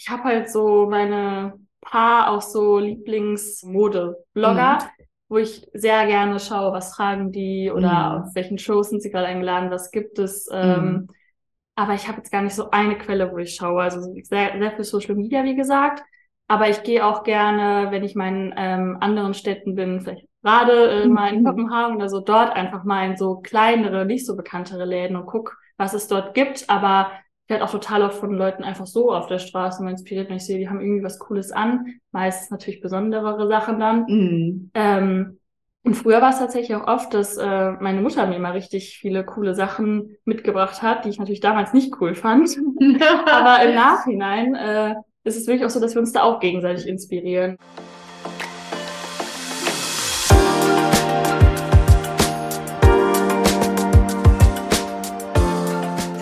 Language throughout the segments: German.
ich habe halt so meine paar auch so Lieblingsmode-Blogger, mhm. wo ich sehr gerne schaue, was tragen die oder mhm. auf welchen Shows sind sie gerade eingeladen, was gibt es. Ähm, mhm. Aber ich habe jetzt gar nicht so eine Quelle, wo ich schaue. Also sehr, sehr viel Social Media, wie gesagt. Aber ich gehe auch gerne, wenn ich mal in ähm, anderen Städten bin, vielleicht gerade äh, mal in mhm. Kopenhagen oder so, dort einfach mal in so kleinere, nicht so bekanntere Läden und guck, was es dort gibt. Aber werde auch total oft von Leuten einfach so auf der Straße mal inspiriert, wenn ich sehe, die haben irgendwie was Cooles an. Meistens natürlich besonderere Sachen dann. Mhm. Ähm, und früher war es tatsächlich auch oft, dass äh, meine Mutter mir mal richtig viele coole Sachen mitgebracht hat, die ich natürlich damals nicht cool fand. Aber im Nachhinein äh, ist es wirklich auch so, dass wir uns da auch gegenseitig inspirieren.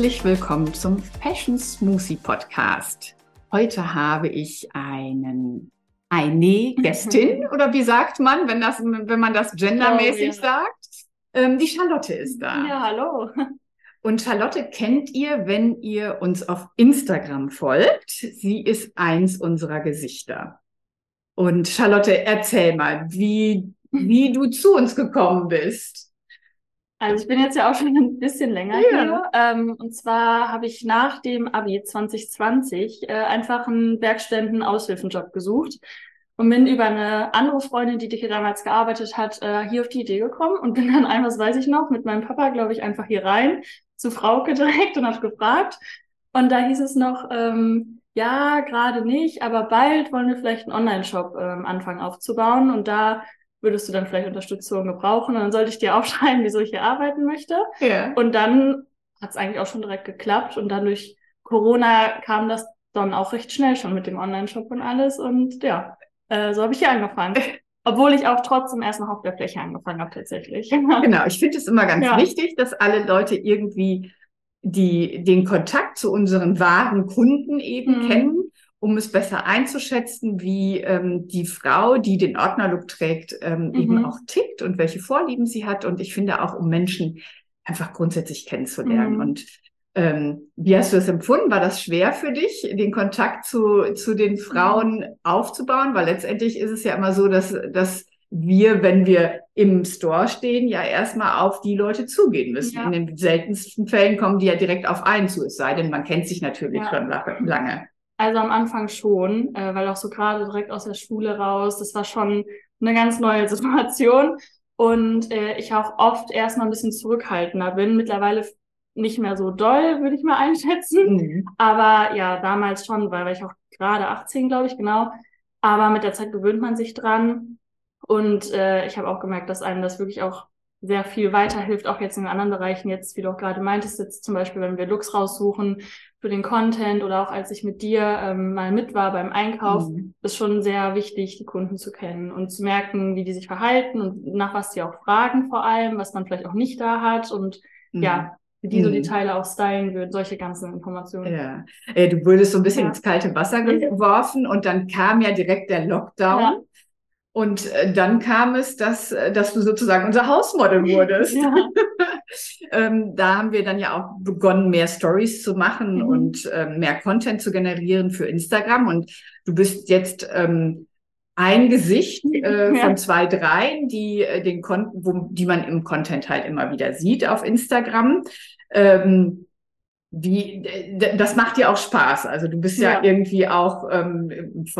Herzlich willkommen zum Fashion Smoothie Podcast. Heute habe ich einen eine Gästin oder wie sagt man, wenn das, wenn man das gendermäßig oh, ja. sagt? Ähm, die Charlotte ist da. Ja, hallo. Und Charlotte kennt ihr, wenn ihr uns auf Instagram folgt. Sie ist eins unserer Gesichter. Und Charlotte, erzähl mal, wie, wie du zu uns gekommen bist. Also ich bin jetzt ja auch schon ein bisschen länger ja. hier. Ähm, und zwar habe ich nach dem Abi 2020 äh, einfach einen Werkstätten-Aushilfenjob gesucht und bin über eine andere Freundin, die hier damals gearbeitet hat, äh, hier auf die Idee gekommen und bin dann einmal, das weiß ich noch, mit meinem Papa, glaube ich, einfach hier rein zu Frauke direkt und habe gefragt. Und da hieß es noch, ähm, ja, gerade nicht, aber bald wollen wir vielleicht einen Online-Shop ähm, anfangen aufzubauen. Und da würdest du dann vielleicht Unterstützung gebrauchen? Und dann sollte ich dir aufschreiben, wieso ich hier arbeiten möchte. Ja. Und dann hat es eigentlich auch schon direkt geklappt. Und dann durch Corona kam das dann auch recht schnell schon mit dem Online-Shop und alles. Und ja, äh, so habe ich hier angefangen. Obwohl ich auch trotzdem erst noch auf der Fläche angefangen habe, tatsächlich. Genau, ich finde es immer ganz ja. wichtig, dass alle Leute irgendwie die, den Kontakt zu unseren wahren Kunden eben mhm. kennen um es besser einzuschätzen, wie ähm, die Frau, die den Ordnerlook trägt, ähm, mhm. eben auch tickt und welche Vorlieben sie hat. Und ich finde auch, um Menschen einfach grundsätzlich kennenzulernen. Mhm. Und ähm, wie hast du das empfunden? War das schwer für dich, den Kontakt zu, zu den Frauen mhm. aufzubauen? Weil letztendlich ist es ja immer so, dass, dass wir, wenn wir im Store stehen, ja erstmal auf die Leute zugehen müssen. Ja. In den seltensten Fällen kommen die ja direkt auf einen zu, es sei denn, man kennt sich natürlich ja. schon lange. Also am Anfang schon, äh, weil auch so gerade direkt aus der Schule raus, das war schon eine ganz neue Situation. Und äh, ich auch oft erstmal ein bisschen zurückhaltender bin. Mittlerweile nicht mehr so doll, würde ich mal einschätzen. Mhm. Aber ja, damals schon, weil, weil ich auch gerade 18, glaube ich, genau. Aber mit der Zeit gewöhnt man sich dran. Und äh, ich habe auch gemerkt, dass einem das wirklich auch sehr viel weiterhilft, auch jetzt in anderen Bereichen, jetzt, wie du auch gerade meintest, jetzt zum Beispiel, wenn wir Looks raussuchen für den Content oder auch als ich mit dir ähm, mal mit war beim Einkauf, mhm. ist schon sehr wichtig, die Kunden zu kennen und zu merken, wie die sich verhalten und nach was sie auch fragen vor allem, was man vielleicht auch nicht da hat und mhm. ja, wie die so die mhm. Teile auch stylen würden, solche ganzen Informationen. Ja, äh, du wurdest so ein bisschen ja. ins kalte Wasser geworfen und dann kam ja direkt der Lockdown. Ja. Und äh, dann kam es, dass, äh, dass du sozusagen unser Hausmodel wurdest. Ja. ähm, da haben wir dann ja auch begonnen, mehr Stories zu machen mhm. und ähm, mehr Content zu generieren für Instagram. Und du bist jetzt ähm, ein Gesicht äh, ja. von zwei, drei, die äh, den Kon wo, die man im Content halt immer wieder sieht auf Instagram. Ähm, wie, das macht dir auch Spaß. Also du bist ja, ja irgendwie auch, ähm,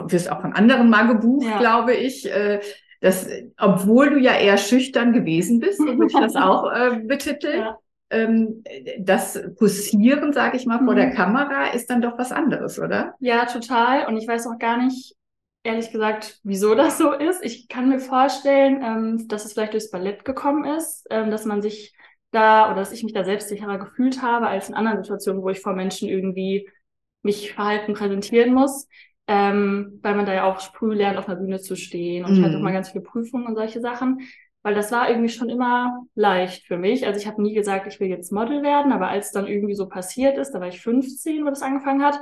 wirst auch von anderen mal gebucht, ja. glaube ich. Äh, das, obwohl du ja eher schüchtern gewesen bist, so würde ich das auch äh, betiteln. Ja. Ähm, das Posieren, sage ich mal, vor mhm. der Kamera ist dann doch was anderes, oder? Ja, total. Und ich weiß auch gar nicht, ehrlich gesagt, wieso das so ist. Ich kann mir vorstellen, ähm, dass es vielleicht durchs Ballett gekommen ist, ähm, dass man sich da oder dass ich mich da selbstsicherer gefühlt habe als in anderen Situationen, wo ich vor Menschen irgendwie mich verhalten präsentieren muss. Ähm, weil man da ja auch früh lernt, auf einer Bühne zu stehen. Und mhm. ich hatte auch mal ganz viele Prüfungen und solche Sachen. Weil das war irgendwie schon immer leicht für mich. Also ich habe nie gesagt, ich will jetzt Model werden, aber als dann irgendwie so passiert ist, da war ich 15, wo das angefangen hat,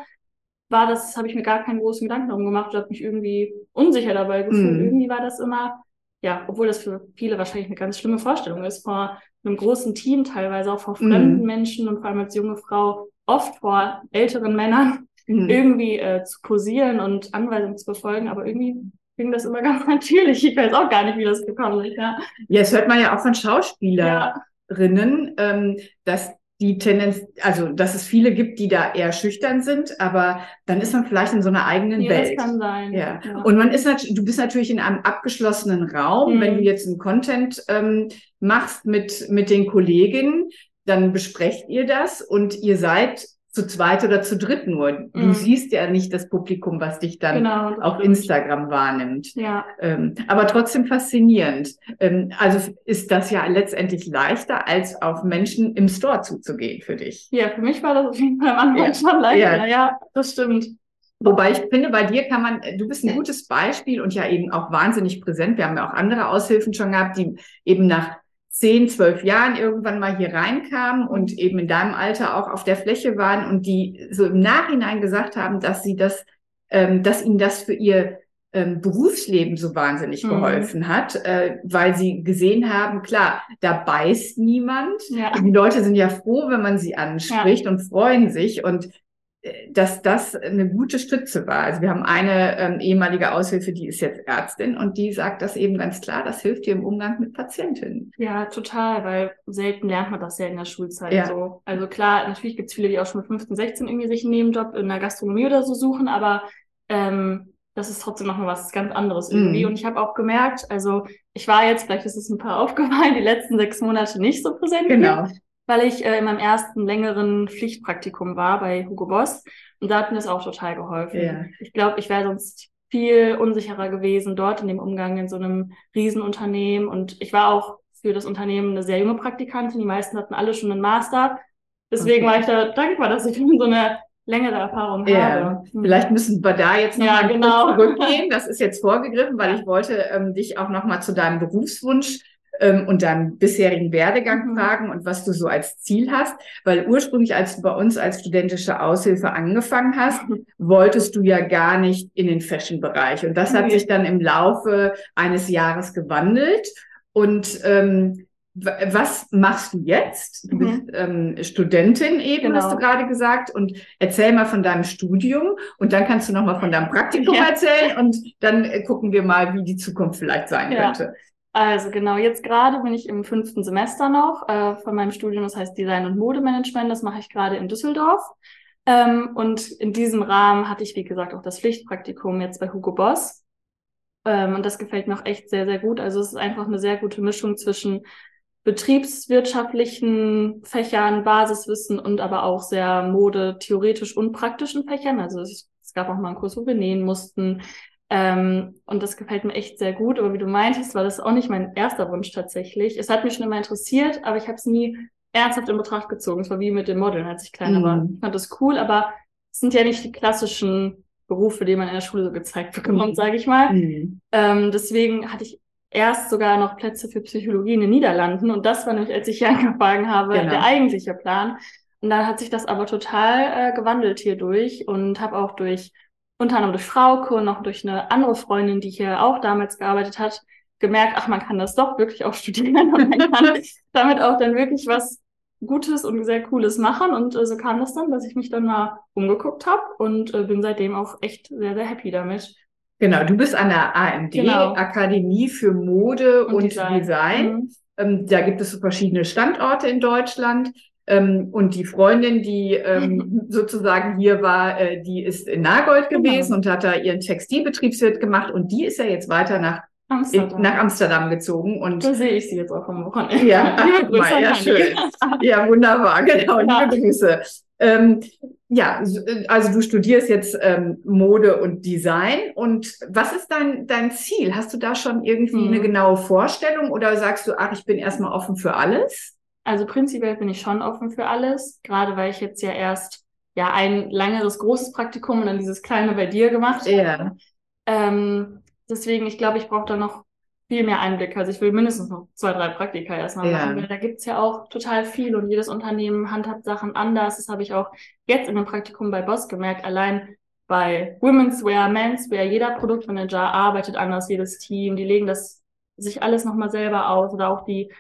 war das, habe ich mir gar keinen großen Gedanken darum gemacht und habe mich irgendwie unsicher dabei gefühlt. Mhm. Irgendwie war das immer, ja, obwohl das für viele wahrscheinlich eine ganz schlimme Vorstellung ist, vor einem großen Team teilweise, auch vor mhm. fremden mhm. Menschen und vor allem als junge Frau, oft vor älteren Männern, mhm. irgendwie äh, zu posieren und Anweisungen zu befolgen, aber irgendwie ging das immer ganz natürlich. Ich weiß auch gar nicht, wie das gekommen ist. Ja, ja das hört man ja auch von Schauspielerinnen, ja. ähm, dass die Tendenz, also dass es viele gibt, die da eher schüchtern sind, aber dann ist man vielleicht in so einer eigenen ja, Welt. Das kann sein. Ja. ja. Und man ist natürlich, du bist natürlich in einem abgeschlossenen Raum. Mhm. Wenn du jetzt einen Content ähm, machst mit mit den Kolleginnen, dann besprecht ihr das und ihr seid zu zweit oder zu dritt nur. Du mhm. siehst ja nicht das Publikum, was dich dann genau, auf stimmt. Instagram wahrnimmt. Ja. Ähm, aber trotzdem faszinierend. Ähm, also ist das ja letztendlich leichter, als auf Menschen im Store zuzugehen für dich. Ja, für mich war das auf jeden Fall am Anfang ja. schon leichter. Ja. ja, das stimmt. Wobei ich finde, bei dir kann man, du bist ein gutes Beispiel und ja eben auch wahnsinnig präsent. Wir haben ja auch andere Aushilfen schon gehabt, die eben nach zehn, zwölf Jahren irgendwann mal hier reinkamen und eben in deinem Alter auch auf der Fläche waren und die so im Nachhinein gesagt haben, dass sie das, ähm, dass ihnen das für ihr ähm, Berufsleben so wahnsinnig mhm. geholfen hat, äh, weil sie gesehen haben, klar, da beißt niemand. Ja. Die Leute sind ja froh, wenn man sie anspricht ja. und freuen sich und dass das eine gute Stütze war. Also wir haben eine ähm, ehemalige Aushilfe, die ist jetzt Ärztin und die sagt das eben ganz klar, das hilft dir im Umgang mit Patientinnen. Ja, total, weil selten lernt man das ja in der Schulzeit ja. so. Also klar, natürlich gibt es viele, die auch schon mit 15, 16 irgendwie sich einen Nebenjob in der Gastronomie oder so suchen, aber ähm, das ist trotzdem noch mal was ganz anderes irgendwie. Mm. Und ich habe auch gemerkt, also ich war jetzt, vielleicht ist es ein paar aufgefallen, die letzten sechs Monate nicht so präsent. Genau. Hier weil ich äh, in meinem ersten längeren Pflichtpraktikum war bei Hugo Boss. Und da hat mir das auch total geholfen. Ja. Ich glaube, ich wäre sonst viel unsicherer gewesen dort in dem Umgang in so einem Riesenunternehmen. Und ich war auch für das Unternehmen eine sehr junge Praktikantin. Die meisten hatten alle schon einen Master. Deswegen okay. war ich da dankbar, dass ich so eine längere Erfahrung ja. habe. Hm. Vielleicht müssen wir da jetzt noch ja, mal genau. zurückgehen. Das ist jetzt vorgegriffen, weil ich wollte ähm, dich auch noch mal zu deinem Berufswunsch ähm, und deinen bisherigen Werdegang mhm. fragen und was du so als Ziel hast. Weil ursprünglich, als du bei uns als studentische Aushilfe angefangen hast, wolltest du ja gar nicht in den Fashion-Bereich. Und das hat sich dann im Laufe eines Jahres gewandelt. Und ähm, was machst du jetzt? Du mhm. bist ähm, Studentin eben, genau. hast du gerade gesagt. Und erzähl mal von deinem Studium und dann kannst du noch mal von deinem Praktikum ja. erzählen und dann äh, gucken wir mal, wie die Zukunft vielleicht sein ja. könnte. Also genau, jetzt gerade bin ich im fünften Semester noch äh, von meinem Studium, das heißt Design und Modemanagement. Das mache ich gerade in Düsseldorf. Ähm, und in diesem Rahmen hatte ich, wie gesagt, auch das Pflichtpraktikum jetzt bei Hugo Boss. Ähm, und das gefällt mir auch echt sehr, sehr gut. Also es ist einfach eine sehr gute Mischung zwischen betriebswirtschaftlichen Fächern, Basiswissen und aber auch sehr Mode, theoretisch und praktischen Fächern. Also es, es gab auch mal einen Kurs, wo wir nähen mussten. Ähm, und das gefällt mir echt sehr gut. Aber wie du meintest, war das auch nicht mein erster Wunsch tatsächlich. Es hat mich schon immer interessiert, aber ich habe es nie ernsthaft in Betracht gezogen. Es war wie mit den Modeln, als ich kleiner mhm. war. Ich fand das cool, aber es sind ja nicht die klassischen Berufe, die man in der Schule so gezeigt bekommt, mhm. sage ich mal. Mhm. Ähm, deswegen hatte ich erst sogar noch Plätze für Psychologie in den Niederlanden. Und das war nämlich, als ich hier angefangen habe, genau. der eigentliche Plan. Und dann hat sich das aber total äh, gewandelt hier durch und habe auch durch unter anderem durch Frauke und noch durch eine andere Freundin, die hier auch damals gearbeitet hat, gemerkt, ach, man kann das doch wirklich auch studieren und man kann damit auch dann wirklich was Gutes und sehr Cooles machen. Und äh, so kam das dann, dass ich mich dann mal umgeguckt habe und äh, bin seitdem auch echt sehr, sehr happy damit. Genau, du bist an der AMD, genau. Akademie für Mode und, und Design. Design. Mhm. Ähm, da gibt es so verschiedene Standorte in Deutschland. Ähm, und die Freundin, die ähm, sozusagen hier war, äh, die ist in Nagold genau. gewesen genau. und hat da ihren Textilbetriebswirt gemacht und die ist ja jetzt weiter nach Amsterdam, nach Amsterdam gezogen und da sehe ich sie jetzt auch am Wochenende. Ja, ach, mal, ja schön. Ja, wunderbar, genau. Ja. Liebe Grüße. Ähm, ja, also du studierst jetzt ähm, Mode und Design. Und was ist dein, dein Ziel? Hast du da schon irgendwie hm. eine genaue Vorstellung oder sagst du, ach, ich bin erstmal offen für alles? Also prinzipiell bin ich schon offen für alles, gerade weil ich jetzt ja erst ja ein längeres großes Praktikum und dann dieses kleine bei dir gemacht habe. Ja. Ähm, deswegen, ich glaube, ich brauche da noch viel mehr Einblick. Also ich will mindestens noch zwei, drei Praktika erstmal Ja. machen, weil da gibt's ja auch total viel und jedes Unternehmen handhabt Sachen anders. Das habe ich auch jetzt in dem Praktikum bei Boss gemerkt. Allein bei Women's Wear, Men's Wear, jeder Produktmanager arbeitet anders, jedes Team. Die legen das sich alles nochmal selber aus oder auch die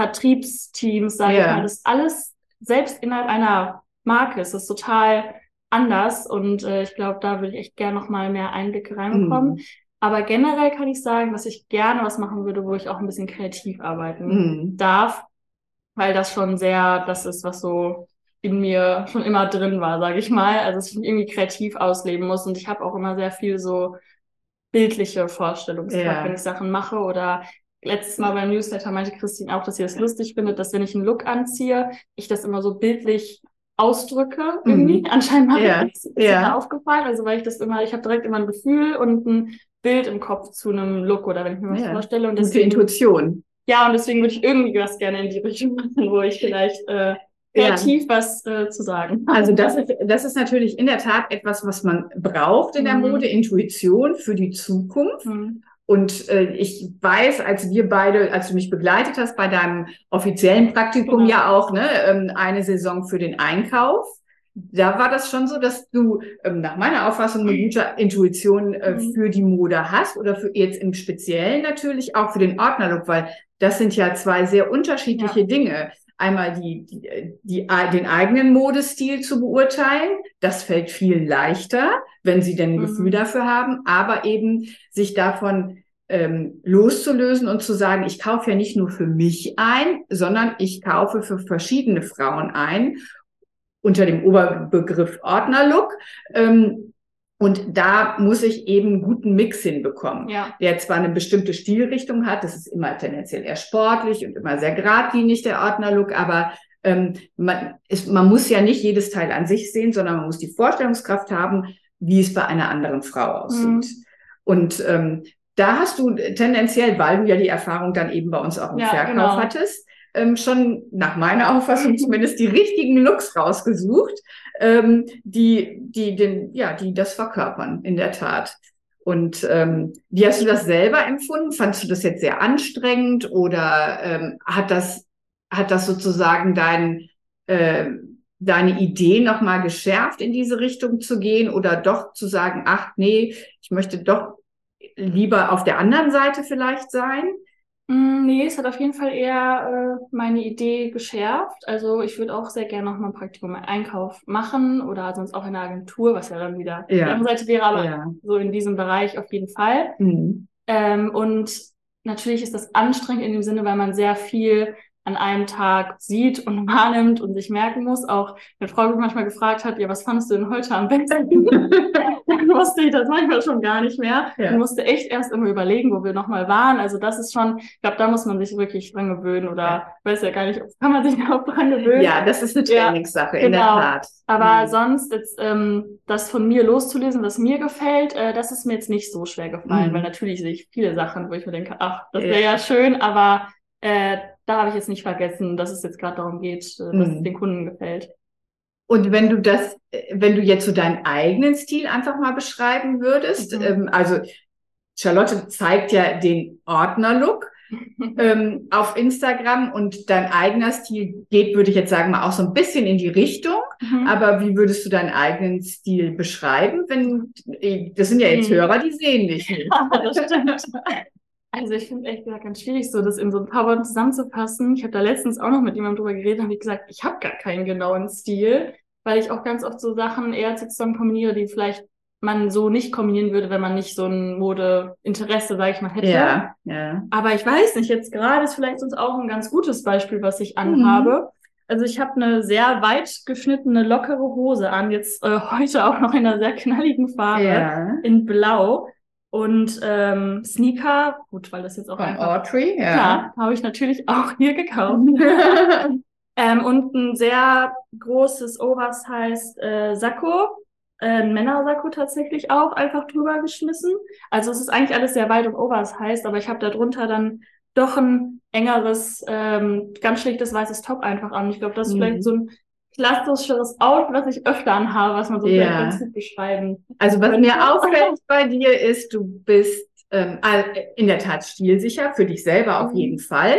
Vertriebsteams, sage Ja. ich mal. Das ist alles, selbst innerhalb einer Marke ist es total anders und äh, ich glaube, da würde ich echt gerne nochmal mehr Einblicke reinbekommen. Mhm. Aber generell kann ich sagen, dass ich gerne was machen würde, wo ich auch ein bisschen kreativ arbeiten Mhm. darf, weil das schon sehr, das ist, was so in mir schon immer drin war, sage ich mal. Also dass ich mich irgendwie kreativ ausleben muss und ich habe auch immer sehr viel so bildliche Vorstellungskraft, Ja. wenn ich Sachen mache oder letztes Mal beim Newsletter meinte Christine auch, dass sie das lustig findet, dass wenn ich einen Look anziehe, ich das immer so bildlich ausdrücke irgendwie. Anscheinend Mhm. Ja. ich das. Ist Ja. da aufgefallen? Also weil ich das immer, ich habe direkt immer ein Gefühl und ein Bild im Kopf zu einem Look oder wenn ich mir was Ja. vorstelle. Und Gute deswegen, Intuition. ja, und deswegen würde ich irgendwie was gerne in die Richtung machen, wo ich vielleicht äh, kreativ was äh, zu sagen habe. Also das ist, das ist natürlich in der Tat etwas, was man braucht in der Mhm. Mode, Intuition für die Zukunft. Hm. Und äh, ich weiß, als wir beide, als du mich begleitet hast bei deinem offiziellen Praktikum Genau. ja auch, ne, ähm, eine Saison für den Einkauf, da war das schon so, dass du ähm, nach meiner Auffassung eine gute Intuition äh, Mhm. für die Mode hast oder für jetzt im Speziellen natürlich auch für den Ordnerlook, weil das sind ja zwei sehr unterschiedliche Dinge. Einmal die, die, die, den eigenen Modestil zu beurteilen, das fällt viel leichter, wenn sie denn ein Mhm. Gefühl dafür haben, aber eben sich davon ähm, loszulösen und zu sagen, ich kaufe ja nicht nur für mich ein, sondern ich kaufe für verschiedene Frauen ein unter dem Oberbegriff Ordnerlook. Ähm, und da muss ich eben einen guten Mix hinbekommen, Ja. der zwar eine bestimmte Stilrichtung hat, das ist immer tendenziell eher sportlich und immer sehr geradlinig, der Ordnerlook, aber ähm, man, ist, man muss ja nicht jedes Teil an sich sehen, sondern man muss die Vorstellungskraft haben, wie es bei einer anderen Frau aussieht. Mhm. Und ähm, da hast du tendenziell, weil du ja die Erfahrung dann eben bei uns auch im Ja, Verkauf genau. hattest, ähm, schon nach meiner Auffassung zumindest die richtigen Looks rausgesucht, ähm, die, die, den, ja, die das verkörpern, in der Tat. Und ähm, wie hast du das selber empfunden? Fandst du das jetzt sehr anstrengend oder ähm, hat das, hat das sozusagen dein, äh, deine Idee nochmal geschärft, in diese Richtung zu gehen oder doch zu sagen, ach nee, ich möchte doch lieber auf der anderen Seite vielleicht sein? Mm, Nee, es hat auf jeden Fall eher äh, meine Idee geschärft. Also ich würde auch sehr gerne noch mal ein Praktikum im Einkauf machen oder sonst auch in der Agentur, was ja dann wieder die Ja. andere Seite wäre, aber ja. so in diesem Bereich auf jeden Fall. Mhm. Ähm, und natürlich ist das anstrengend in dem Sinne, weil man sehr viel an einem Tag sieht und wahrnimmt und sich merken muss. Auch eine Frau mich manchmal gefragt hat, ja, was fandest du denn heute am besten? Dann wusste ich das manchmal schon gar nicht mehr. Ja. Ich musste echt erst immer überlegen, wo wir nochmal waren. Also das ist schon, ich glaube, da muss man sich wirklich dran gewöhnen oder Ja. weiß ja gar nicht, kann man sich auch dran gewöhnen. Ja, das ist eine Ja, Trainingssache, in der genau. Tat. Aber Mhm. sonst jetzt ähm, das von mir loszulesen, was mir gefällt, äh, das ist mir jetzt nicht so schwer gefallen, Mhm. weil natürlich sehe ich viele Sachen, wo ich mir denke, ach, das wäre ja schön, aber äh, da habe ich jetzt nicht vergessen, dass es jetzt gerade darum geht, äh, dass es Mhm. den Kunden gefällt. Und wenn du das, äh, wenn du jetzt so deinen eigenen Stil einfach mal beschreiben würdest, Mhm. ähm, also Charlotte zeigt ja den Ordner-Look ähm, auf Instagram und dein eigener Stil geht, würde ich jetzt sagen, mal auch so ein bisschen in die Richtung. Mhm. Aber wie würdest du deinen eigenen Stil beschreiben? Wenn, äh, das sind ja jetzt Mhm. Hörer, die sehen dich nicht. das stimmt. Also ich finde echt gesagt ganz schwierig, so das in so ein paar Worten zusammenzufassen. Ich habe da letztens auch noch mit jemandem drüber geredet und habe gesagt, ich habe gar keinen genauen Stil, weil ich auch ganz oft so Sachen eher zusammen kombiniere, die vielleicht man so nicht kombinieren würde, wenn man nicht so ein Modeinteresse, sage ich mal, hätte. Ja, ja. Aber ich weiß nicht, jetzt gerade ist vielleicht sonst auch ein ganz gutes Beispiel, was ich anhabe. Also ich habe eine sehr weit geschnittene, lockere Hose an, jetzt äh, heute auch noch in einer sehr knalligen Farbe, Ja. in Blau. Und ähm, Sneaker, gut, weil das jetzt auch Von Audrey, ja. klar, habe ich natürlich auch hier gekauft. ähm, und ein sehr großes Oversized äh, Sakko, äh, ein Männersakko tatsächlich auch einfach drüber geschmissen. Also es ist eigentlich alles sehr weit und oversized, aber ich habe da drunter dann doch ein engeres, ähm, ganz schlichtes weißes Top einfach an. Ich glaube, das ist mhm. vielleicht so ein klassischeres Outfit, was ich öfter anhabe, was man so ja. ganz gut beschreiben Also was mir auffällt bei dir ist, du bist ähm, in der Tat stilsicher, für dich selber auf mhm. jeden Fall.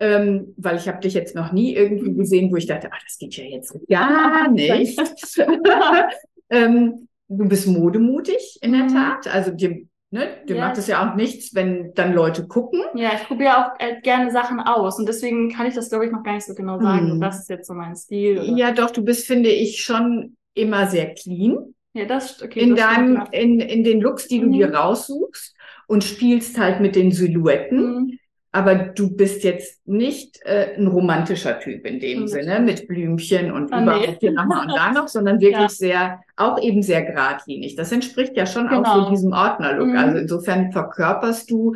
Ähm, weil ich habe dich jetzt noch nie irgendwie mhm. gesehen, wo ich dachte, ach, das geht ja jetzt gar nicht. ähm, du bist modemutig in der mhm. Tat. Also dir Ne? Dir ja. macht es ja auch nichts, wenn dann Leute gucken. Ja, ich probiere auch äh, gerne Sachen aus und deswegen kann ich das, glaube ich, noch gar nicht so genau sagen. Hm. Das ist jetzt so mein Stil. Oder? Ja, doch, du bist, finde ich, schon immer sehr clean. Ja, das, okay. In das deinem, in, in den Looks, die du mhm. dir raussuchst und spielst halt mit den Silhouetten. Mhm. Aber du bist jetzt nicht äh, ein romantischer Typ in dem mhm. Sinne, mit Blümchen und überhaupt hier nochmal und da noch, sondern wirklich ja. sehr, auch eben sehr geradlinig. Das entspricht ja schon genau. auch so genau. diesem Ordnerlook. Mhm. Also insofern verkörperst du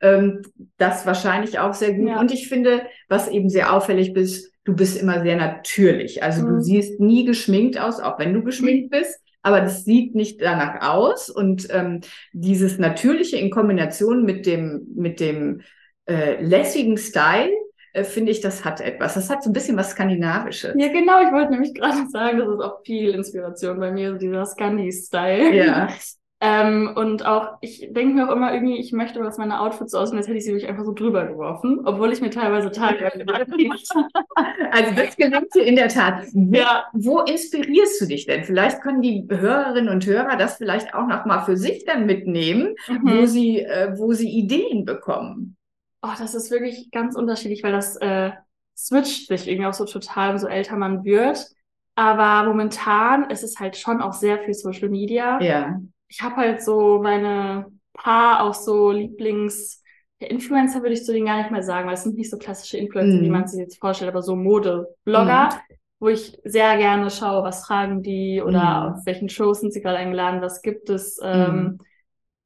ähm, das wahrscheinlich auch sehr gut. Ja. Und ich finde, was eben sehr auffällig bist, du bist immer sehr natürlich. Also mhm. du siehst nie geschminkt aus, auch wenn du geschminkt bist aber das sieht nicht danach aus. Und ähm, dieses Natürliche in Kombination mit dem, mit dem äh, lässigen Style, äh, finde ich, das hat etwas. Das hat so ein bisschen was Skandinavisches. Ja, genau. Ich wollte nämlich gerade sagen, das ist auch viel Inspiration bei mir, dieser Scandi-Style. Ja. ähm, und auch, ich denke mir auch immer irgendwie, ich möchte, dass meine Outfits so aussehen, als hätte ich sie wirklich einfach so drüber geworfen, obwohl ich mir teilweise Tage Also das gelingt dir in der Tat. Wo, ja. wo inspirierst du dich denn? Vielleicht können die Hörerinnen und Hörer das vielleicht auch noch mal für sich dann mitnehmen, mhm. wo sie, äh, wo sie Ideen bekommen. Oh, das ist wirklich ganz unterschiedlich, weil das äh, switcht sich irgendwie auch so total, so älter man wird. Aber momentan ist es halt schon auch sehr viel Social Media. Ja. Ich habe halt so meine paar auch so Lieblings Influencer würde ich zu denen gar nicht mehr sagen, weil es sind nicht so klassische Influencer, mm. wie mhm. man sich jetzt vorstellt, aber so Mode-Blogger, mm. wo ich sehr gerne schaue, was fragen die oder mm. auf welchen Shows sind sie gerade eingeladen, was gibt es. Ähm, mhm.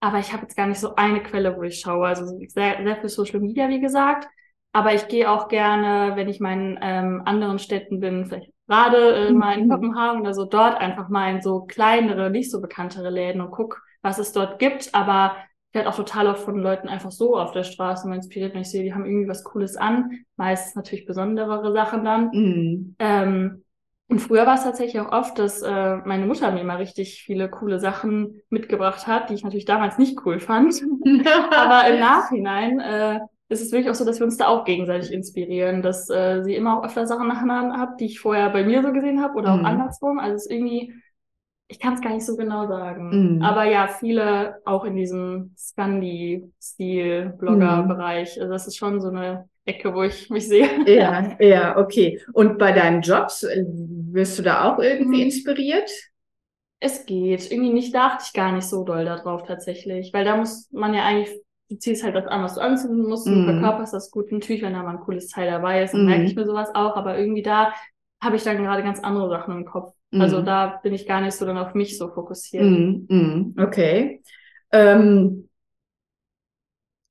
Aber ich habe jetzt gar nicht so eine Quelle, wo ich schaue. Also sehr, sehr viel Social Media, wie gesagt. Aber ich gehe auch gerne, wenn ich mal in ähm, anderen Städten bin, vielleicht gerade äh, mal in mhm. Kopenhagen oder so, dort einfach mal in so kleinere, nicht so bekanntere Läden und guck, was es dort gibt. Aber ich werde auch total oft von Leuten einfach so auf der Straße mal inspiriert, wenn ich sehe, die haben irgendwie was Cooles an. Meistens natürlich besonderere Sachen dann. Mhm. Ähm, und früher war es tatsächlich auch oft, dass äh, meine Mutter mir immer richtig viele coole Sachen mitgebracht hat, die ich natürlich damals nicht cool fand. Aber im Nachhinein äh, ist es wirklich auch so, dass wir uns da auch gegenseitig inspirieren, dass äh, sie immer auch öfter Sachen nacheinander hat, die ich vorher bei mir so gesehen habe oder mhm. auch andersrum. Also es ist irgendwie, ich kann es gar nicht so genau sagen. Mhm. Aber ja, viele auch in diesem Scandi-Stil-Blogger-Bereich. Mhm. Also das ist schon so eine Ecke, wo ich mich sehe. Ja, ja, okay. Und bei deinen Jobs, äh, wirst du da auch irgendwie mhm. inspiriert? Es geht. Irgendwie nicht, da achte ich gar nicht so doll darauf tatsächlich. Weil da muss man ja eigentlich, du ziehst halt das an, was du anziehen musst, mhm. du verkörperst das gut. Natürlich, wenn da mal ein cooles Teil dabei ist, dann mhm. merke ich mir sowas auch. Aber irgendwie da habe ich dann gerade ganz andere Sachen im Kopf. Also mhm. da bin ich gar nicht so dann auf mich so fokussiert. Mhm. Mhm. Okay. Ähm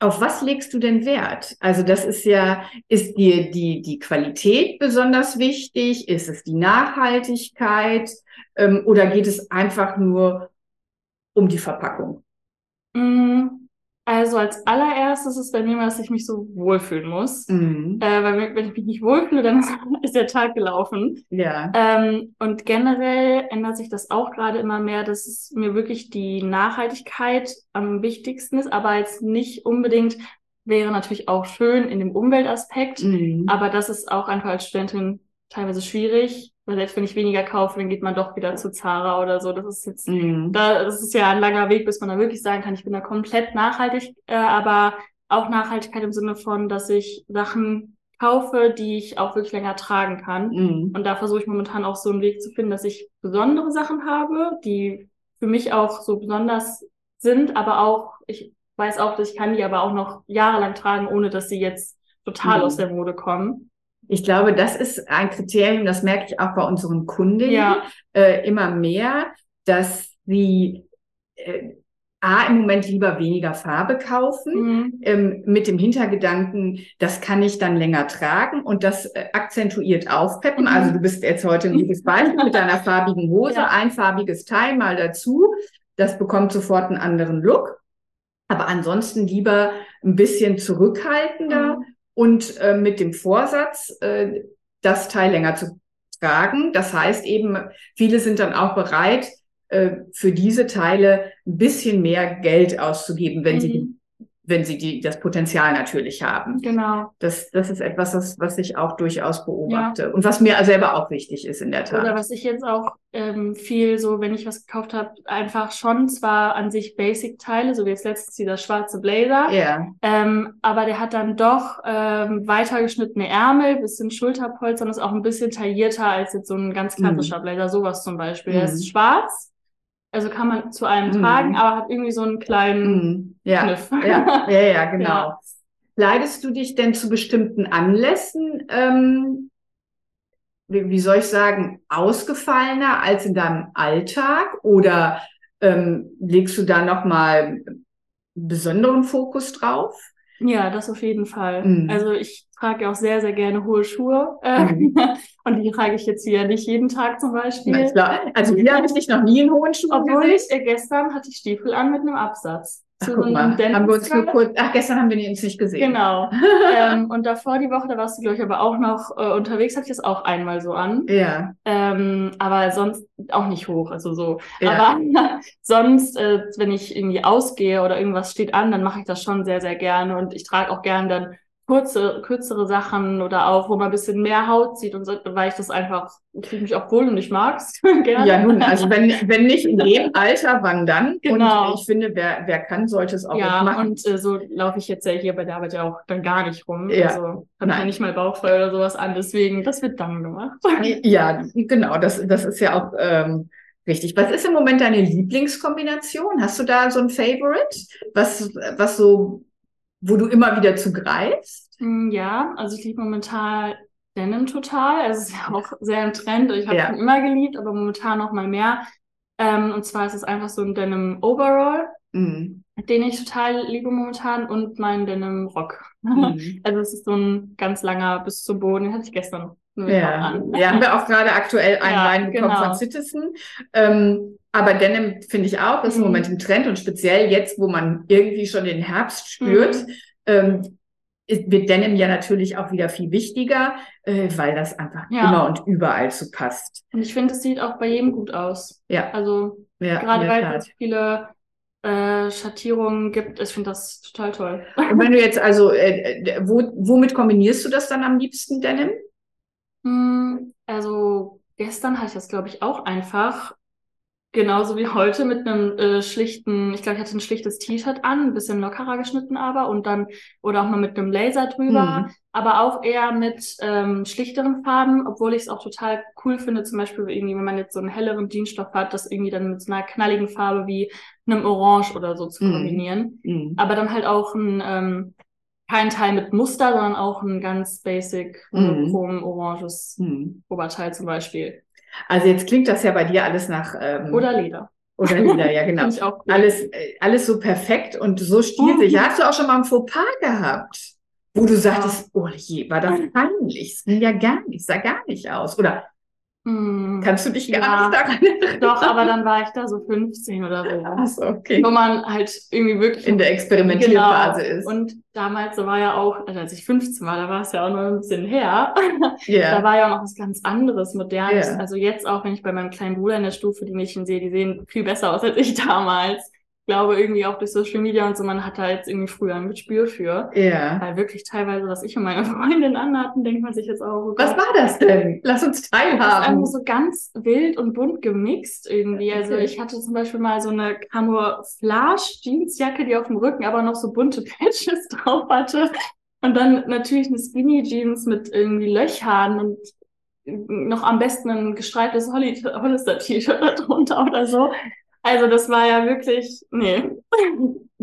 auf was legst du denn Wert? Also das ist ja, ist dir die, die Qualität besonders wichtig? Ist es die Nachhaltigkeit? Ähm, oder geht es einfach nur um die Verpackung? Mm, also als allererstes ist bei mir mal, dass ich mich so wohlfühlen muss. Mhm. Äh, weil wenn ich mich nicht wohlfühle, dann ist der Tag gelaufen. Ja. Ähm, und generell ändert sich das auch gerade immer mehr, dass es mir wirklich die Nachhaltigkeit am wichtigsten ist, aber jetzt nicht unbedingt wäre natürlich auch schön in dem Umweltaspekt, mhm. aber das ist auch einfach als Studentin teilweise schwierig, weil selbst wenn ich weniger kaufe, dann geht man doch wieder zu Zara oder so. Das ist jetzt, mhm. da, das ist ja ein langer Weg, bis man da wirklich sagen kann, ich bin da komplett nachhaltig, äh, aber auch Nachhaltigkeit im Sinne von, dass ich Sachen kaufe, die ich auch wirklich länger tragen kann. Mhm. Und da versuche ich momentan auch so einen Weg zu finden, dass ich besondere Sachen habe, die für mich auch so besonders sind, aber auch, ich weiß auch, dass ich kann die aber auch noch jahrelang tragen, ohne dass sie jetzt total mhm. aus der Mode kommen. Ich glaube, das ist ein Kriterium, das merke ich auch bei unseren Kundinnen ja. äh, immer mehr, dass sie äh, A, im Moment lieber weniger Farbe kaufen, mhm. ähm, mit dem Hintergedanken, das kann ich dann länger tragen und das äh, akzentuiert aufpeppen. Mhm. Also du bist jetzt heute ein gutes Beispiel mit deiner farbigen Hose, ja. ein farbiges Teil mal dazu. Das bekommt sofort einen anderen Look. Aber ansonsten lieber ein bisschen zurückhaltender mhm. Und äh, mit dem Vorsatz, äh, das Teil länger zu tragen. Das heißt eben, viele sind dann auch bereit, äh, für diese Teile ein bisschen mehr Geld auszugeben, wenn mhm. sie wenn sie die, das Potenzial natürlich haben. Genau. Das, das ist etwas, was, was ich auch durchaus beobachte ja. und was mir selber auch wichtig ist in der Tat. Oder was ich jetzt auch ähm, viel so, wenn ich was gekauft habe, einfach schon zwar an sich Basic-Teile, so wie jetzt letztens dieser schwarze Blazer, ja. ähm, aber der hat dann doch ähm, weitergeschnittene Ärmel, bisschen Schulterpolster und ist auch ein bisschen taillierter als jetzt so ein ganz klassischer mhm. Blazer, sowas zum Beispiel. Mhm. Der ist schwarz also kann man zu allem mm. tragen, aber hat irgendwie so einen kleinen mm. Ja. Kniff. Ja, ja, ja genau. Ja. Kleidest du dich denn zu bestimmten Anlässen, ähm, wie, wie, soll ich sagen, ausgefallener als in deinem Alltag? Oder ähm, legst du da nochmal besonderen Fokus drauf? Ja, das auf jeden Fall. Mhm. Also ich trage auch sehr, sehr gerne hohe Schuhe. Äh, mhm. und die trage ich jetzt hier nicht jeden Tag zum Beispiel. Also hier habe ich dich noch nie in hohen Schuhen Obwohl gesehen. ich äh, gestern hatte ich Stiefel an mit einem Absatz. Ach, guck mal, haben wir uns nur kurz, ach, gestern haben wir uns nicht gesehen. Genau. ähm, und davor die Woche, da warst du, glaube ich, aber auch noch äh, unterwegs, hatte ich das auch einmal so an. Ja. Ähm, aber sonst auch nicht hoch, also so. Ja. Aber sonst, äh, wenn ich irgendwie ausgehe oder irgendwas steht an, dann mache ich das schon sehr, sehr gerne. Und ich trage auch gerne dann kurze, kürzere Sachen oder auch, wo man ein bisschen mehr Haut sieht und so, weil ich das einfach, ich fühle mich auch wohl und ich mag's gerne. Ja, nun, also wenn, wenn nicht in dem Alter, wann dann? Genau. Und ich finde, wer, wer kann, sollte es auch ja, machen. und äh, so laufe ich jetzt ja hier bei der Arbeit ja auch dann gar nicht rum. Ja. Also habe ja nicht mal Bauchfeuer oder sowas an, deswegen, das wird dann gemacht. Ja, genau, das, das ist ja auch, ähm, Richtig. Was ist im Moment deine Lieblingskombination? Hast du da so ein Favorite, was, was so wo du immer wieder zugreifst? Hm, ja, also ich liebe momentan Denim total. Also es ist ja auch sehr im Trend. Ich habe ja. ihn immer geliebt, aber momentan noch mal mehr. Ähm, und zwar ist es einfach so ein Denim Overall, mhm. den ich total liebe momentan und mein Denim Rock. Mhm. Also es ist so ein ganz langer bis zum Boden. Den hatte ich gestern ja. ja, haben wir auch gerade aktuell einen ja, reinbekommen genau. von Citizen. Ähm, aber Denim finde ich auch, ist mhm. im Moment im Trend und speziell jetzt, wo man irgendwie schon den Herbst spürt, mhm. ähm, wird Denim ja natürlich auch wieder viel wichtiger, äh, weil das einfach ja. immer und überall zu passt. Und ich finde, es sieht auch bei jedem gut aus. Ja. Also ja, gerade weil es viele äh, Schattierungen gibt, ich finde das total toll. Und wenn du jetzt also, äh, äh wo, womit kombinierst du das dann am liebsten, Denim? Hm, also gestern hatte ich das, glaube ich, auch einfach genauso wie heute mit einem äh, schlichten, ich glaube, ich hatte ein schlichtes T-Shirt an, ein bisschen lockerer geschnitten aber und dann oder auch mal mit einem Laser drüber, mhm. aber auch eher mit ähm, schlichteren Farben, obwohl ich es auch total cool finde, zum Beispiel irgendwie, wenn man jetzt so einen helleren Jeansstoff hat, das irgendwie dann mit so einer knalligen Farbe wie einem Orange oder so zu mhm. kombinieren. Mhm. Aber dann halt auch ein ähm, kein Teil mit Muster, sondern auch ein ganz basic monochrom mhm. oranges mhm. Oberteil zum Beispiel. Also jetzt klingt das ja bei dir alles nach ähm, oder Leder. Oder Leder, ja genau. ich auch cool. alles, äh, alles so perfekt und so stilsicher. Mhm. Hast du auch schon mal ein Fauxpas gehabt, wo du sagtest, oh je, war das peinlich? Es ging ja gar nicht, sah gar nicht aus. Oder hm, Kannst du dich gar ja, nicht daran erinnern? Doch, aber dann war ich da so 15 oder so. Achso, okay. Wo man halt irgendwie wirklich in der Experimentierphase genau. ist. Und damals, so war ja auch, also als ich 15 war, da war es ja auch noch ein bisschen her. Yeah. Da war ja auch noch was ganz anderes, modernes. Yeah. Also jetzt auch, wenn ich bei meinem kleinen Bruder in der Stufe die Mädchen sehe, die sehen viel besser aus als ich damals glaube irgendwie auch durch Social Media und so, man hat da jetzt irgendwie früher ein Gespür für. Ja. Weil wirklich teilweise, was ich und meine Freundin anhatten, denkt man sich jetzt auch, oh was war das denn? Lass uns teilhaben. Das ist einfach so ganz wild und bunt gemixt irgendwie. Also ich hatte zum Beispiel mal so eine Camouflage Jeansjacke, die auf dem Rücken aber noch so bunte Patches drauf hatte. Und dann natürlich eine Skinny Jeans mit irgendwie Löchern und noch am besten ein gestreiftes Hollister-T-Shirt darunter oder so. Also das war ja wirklich, nee.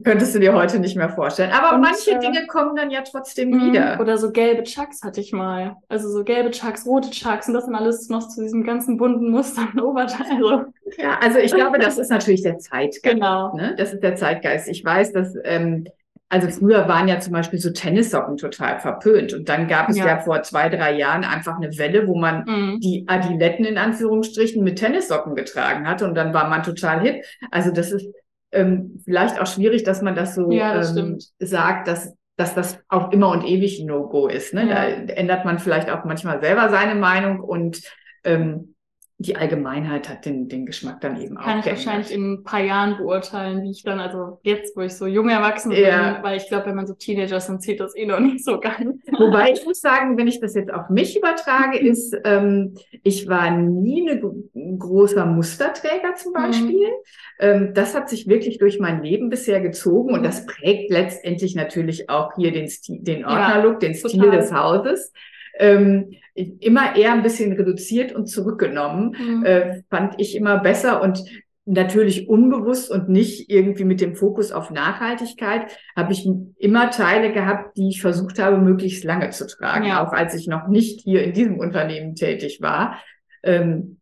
Könntest du dir heute nicht mehr vorstellen. Aber und, manche äh, Dinge kommen dann ja trotzdem mhm. wieder. Oder so gelbe Chucks hatte ich mal. Also so gelbe Chucks, rote Chucks und das sind alles noch zu diesem ganzen bunten Mustern Oberteil. Also. Ja, also ich glaube, das ist natürlich der Zeitgeist. Genau. Ne? Das ist der Zeitgeist. Ich weiß, dass ähm, also früher waren ja zum Beispiel so Tennissocken total verpönt. Und dann gab es ja, ja vor zwei, drei Jahren einfach eine Welle, wo man mhm. die Adiletten in Anführungsstrichen mit Tennissocken getragen hat. Und dann war man total hip. Also das ist, ähm, vielleicht auch schwierig, dass man das so ja, das ähm, sagt, dass dass das auch immer und ewig ein No-Go ist. Ne? Ja. Da ändert man vielleicht auch manchmal selber seine Meinung und ähm, die Allgemeinheit hat den, den Geschmack dann eben Kann auch. Kann ich geändert. wahrscheinlich in ein paar Jahren beurteilen, wie ich dann, also jetzt, wo ich so jung erwachsen bin, ja. weil ich glaube, wenn man so Teenager ist, dann zieht das eh noch nicht so ganz. Wobei ich muss sagen, wenn ich das jetzt auf mich übertrage, ist, ähm, ich war nie ein großer Musterträger zum Beispiel. Mhm. Ähm, das hat sich wirklich durch mein Leben bisher gezogen und das prägt letztendlich natürlich auch hier den, Stil, den Ordnerlook, ja, den Stil total. des Hauses ähm, immer eher ein bisschen reduziert und zurückgenommen, mhm. äh, fand ich immer besser und natürlich unbewusst und nicht irgendwie mit dem Fokus auf Nachhaltigkeit, habe ich immer Teile gehabt, die ich versucht habe, möglichst lange zu tragen, ja. auch als ich noch nicht hier in diesem Unternehmen tätig war. Ähm,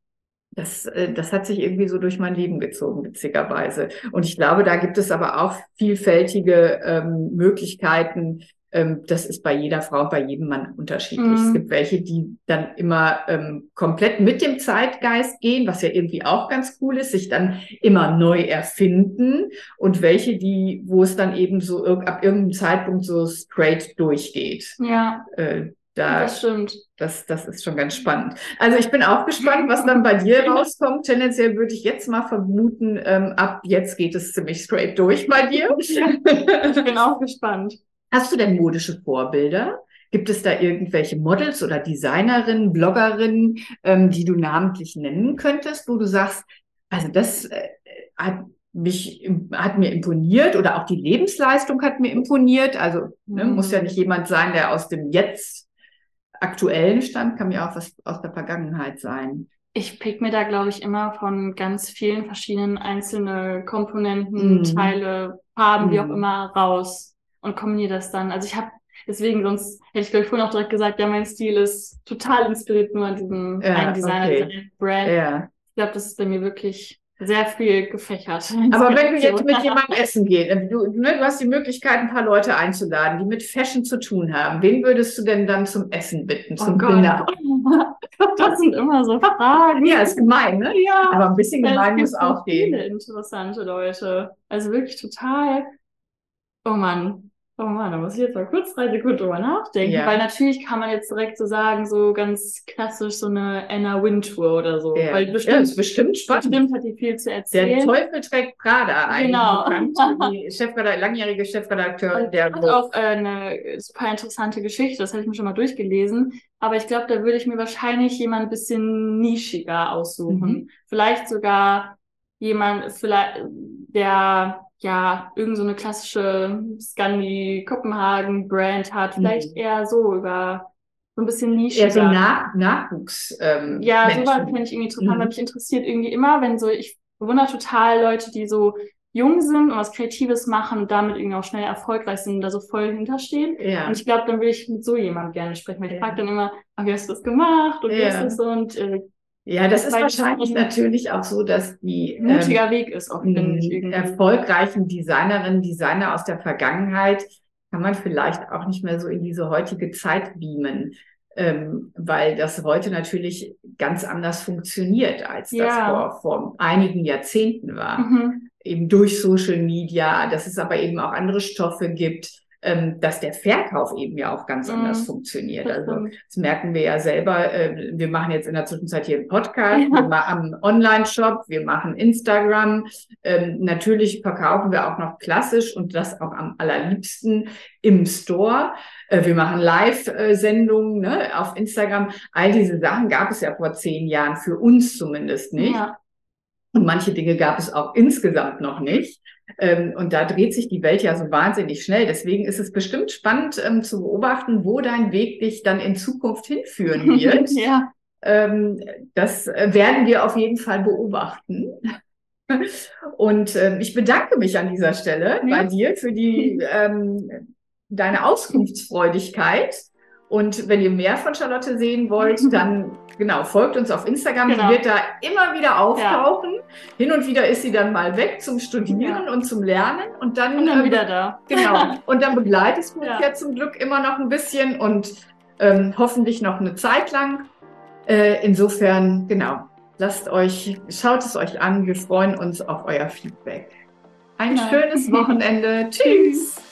das, äh, das hat sich irgendwie so durch mein Leben gezogen, witzigerweise. Und ich glaube, da gibt es aber auch vielfältige ähm, Möglichkeiten, ähm, das ist bei jeder Frau und bei jedem Mann unterschiedlich. Mhm. Es gibt welche, die dann immer ähm, komplett mit dem Zeitgeist gehen, was ja irgendwie auch ganz cool ist, sich dann immer neu erfinden und welche, die, wo es dann eben so ab irgendeinem Zeitpunkt so straight durchgeht. Ja. Äh, da, das stimmt. Das, das ist schon ganz spannend. Also ich bin auch gespannt, was dann bei dir rauskommt. Tendenziell würde ich jetzt mal vermuten, ähm, ab jetzt geht es ziemlich straight durch bei dir. ich bin auch gespannt. Hast du denn modische Vorbilder? Gibt es da irgendwelche Models oder Designerinnen, Bloggerinnen, ähm, die du namentlich nennen könntest, wo du sagst, also das äh, hat mich hat mir imponiert oder auch die Lebensleistung hat mir imponiert. Also ne, mhm. muss ja nicht jemand sein, der aus dem jetzt aktuellen Stand, kann mir auch was aus der Vergangenheit sein. Ich pick mir da, glaube ich, immer von ganz vielen verschiedenen einzelne Komponenten, mhm. Teile, Farben, mhm. wie auch mhm. immer, raus und kombiniere das dann. Also ich habe deswegen, sonst hätte ich glaube ich vorhin auch direkt gesagt, ja, mein Stil ist total inspiriert nur an diesem ja, einen Designer, okay. Brand. Ja. Ich glaube, das ist bei mir wirklich sehr viel gefächert. Aber wenn du jetzt mit jemandem essen gehst, äh, du, ne, du hast die Möglichkeit, ein paar Leute einzuladen, die mit Fashion zu tun haben. Wen würdest du denn dann zum Essen bitten, zum oh Dinner? Das sind immer so Fragen. Ja, ist gemein, ne? Ja. Aber ein bisschen gemein muss auch gehen. Viele interessante Leute. Also wirklich total. Oh Mann, Oh Mann, da muss ich jetzt mal kurz drei Sekunden drüber nachdenken, ja. weil natürlich kann man jetzt direkt so sagen, so ganz klassisch so eine Anna Wintour oder so. Ja. Weil bestimmt, ja, ist bestimmt spannend. Bestimmt hat die viel zu erzählen. Der Teufel trägt Prada ein. Genau. Die Chefredakteur, langjährige Chefredakteur der hat auch äh, eine super interessante Geschichte, das habe ich mir schon mal durchgelesen. Aber ich glaube, da würde ich mir wahrscheinlich jemand ein bisschen nischiger aussuchen. Mhm. Vielleicht sogar jemand, vielleicht, der ja, irgend so eine klassische Scandi Kopenhagen Brand hat, vielleicht mhm. eher so über so ein bisschen Nische. Eher so Nach Nachwuchs. Ähm, ja, Menschen. sowas finde ich irgendwie total, mhm. weil mich interessiert irgendwie immer, wenn so, ich bewundere total Leute, die so jung sind und was Kreatives machen und damit irgendwie auch schnell erfolgreich sind und da so voll hinterstehen. Ja. Und ich glaube, dann will ich mit so jemandem gerne sprechen, weil ich ja. frage dann immer, wie hast du das gemacht und ja. wie ist das so und äh, ja, das ist wahrscheinlich natürlich auch so, dass die mutiger ähm, Weg ist ich erfolgreichen Designerinnen, Designer aus der Vergangenheit kann man vielleicht auch nicht mehr so in diese heutige Zeit beamen, ähm, weil das heute natürlich ganz anders funktioniert, als ja. das vor, vor einigen Jahrzehnten war. Mhm. Eben durch Social Media, dass es aber eben auch andere Stoffe gibt ähm, dass der Verkauf eben ja auch ganz anders mhm. funktioniert. Also das merken wir ja selber. Äh, wir machen jetzt in der Zwischenzeit hier einen Podcast, ja. wir machen Online-Shop, wir machen Instagram. Ähm, natürlich verkaufen wir auch noch klassisch und das auch am allerliebsten im Store. Äh, wir machen Live-Sendungen ne, auf Instagram. All diese Sachen gab es ja vor zehn Jahren für uns zumindest nicht. Ja. Und manche Dinge gab es auch insgesamt noch nicht. Ähm, und da dreht sich die Welt ja so wahnsinnig schnell. Deswegen ist es bestimmt spannend ähm, zu beobachten, wo dein Weg dich dann in Zukunft hinführen wird. ja. Ähm, das äh, werden wir auf jeden Fall beobachten. Und ähm, ich bedanke mich an dieser Stelle ja. bei dir für die ähm, deine Auskunftsfreudigkeit. Und wenn ihr mehr von Charlotte sehen wollt, dann genau, folgt uns auf Instagram. Genau. Sie wird da immer wieder auftauchen. Ja. Hin und wieder ist sie dann mal weg zum Studieren ja. und zum Lernen und dann, und dann ähm, wieder da. Genau. Und dann begleitest du uns ja. zum Glück immer noch ein bisschen und ähm, hoffentlich noch eine Zeit lang. Äh, insofern, genau, lasst euch, schaut es euch an. Wir freuen uns auf euer Feedback. Ein schönes Wochenende. Tschüss.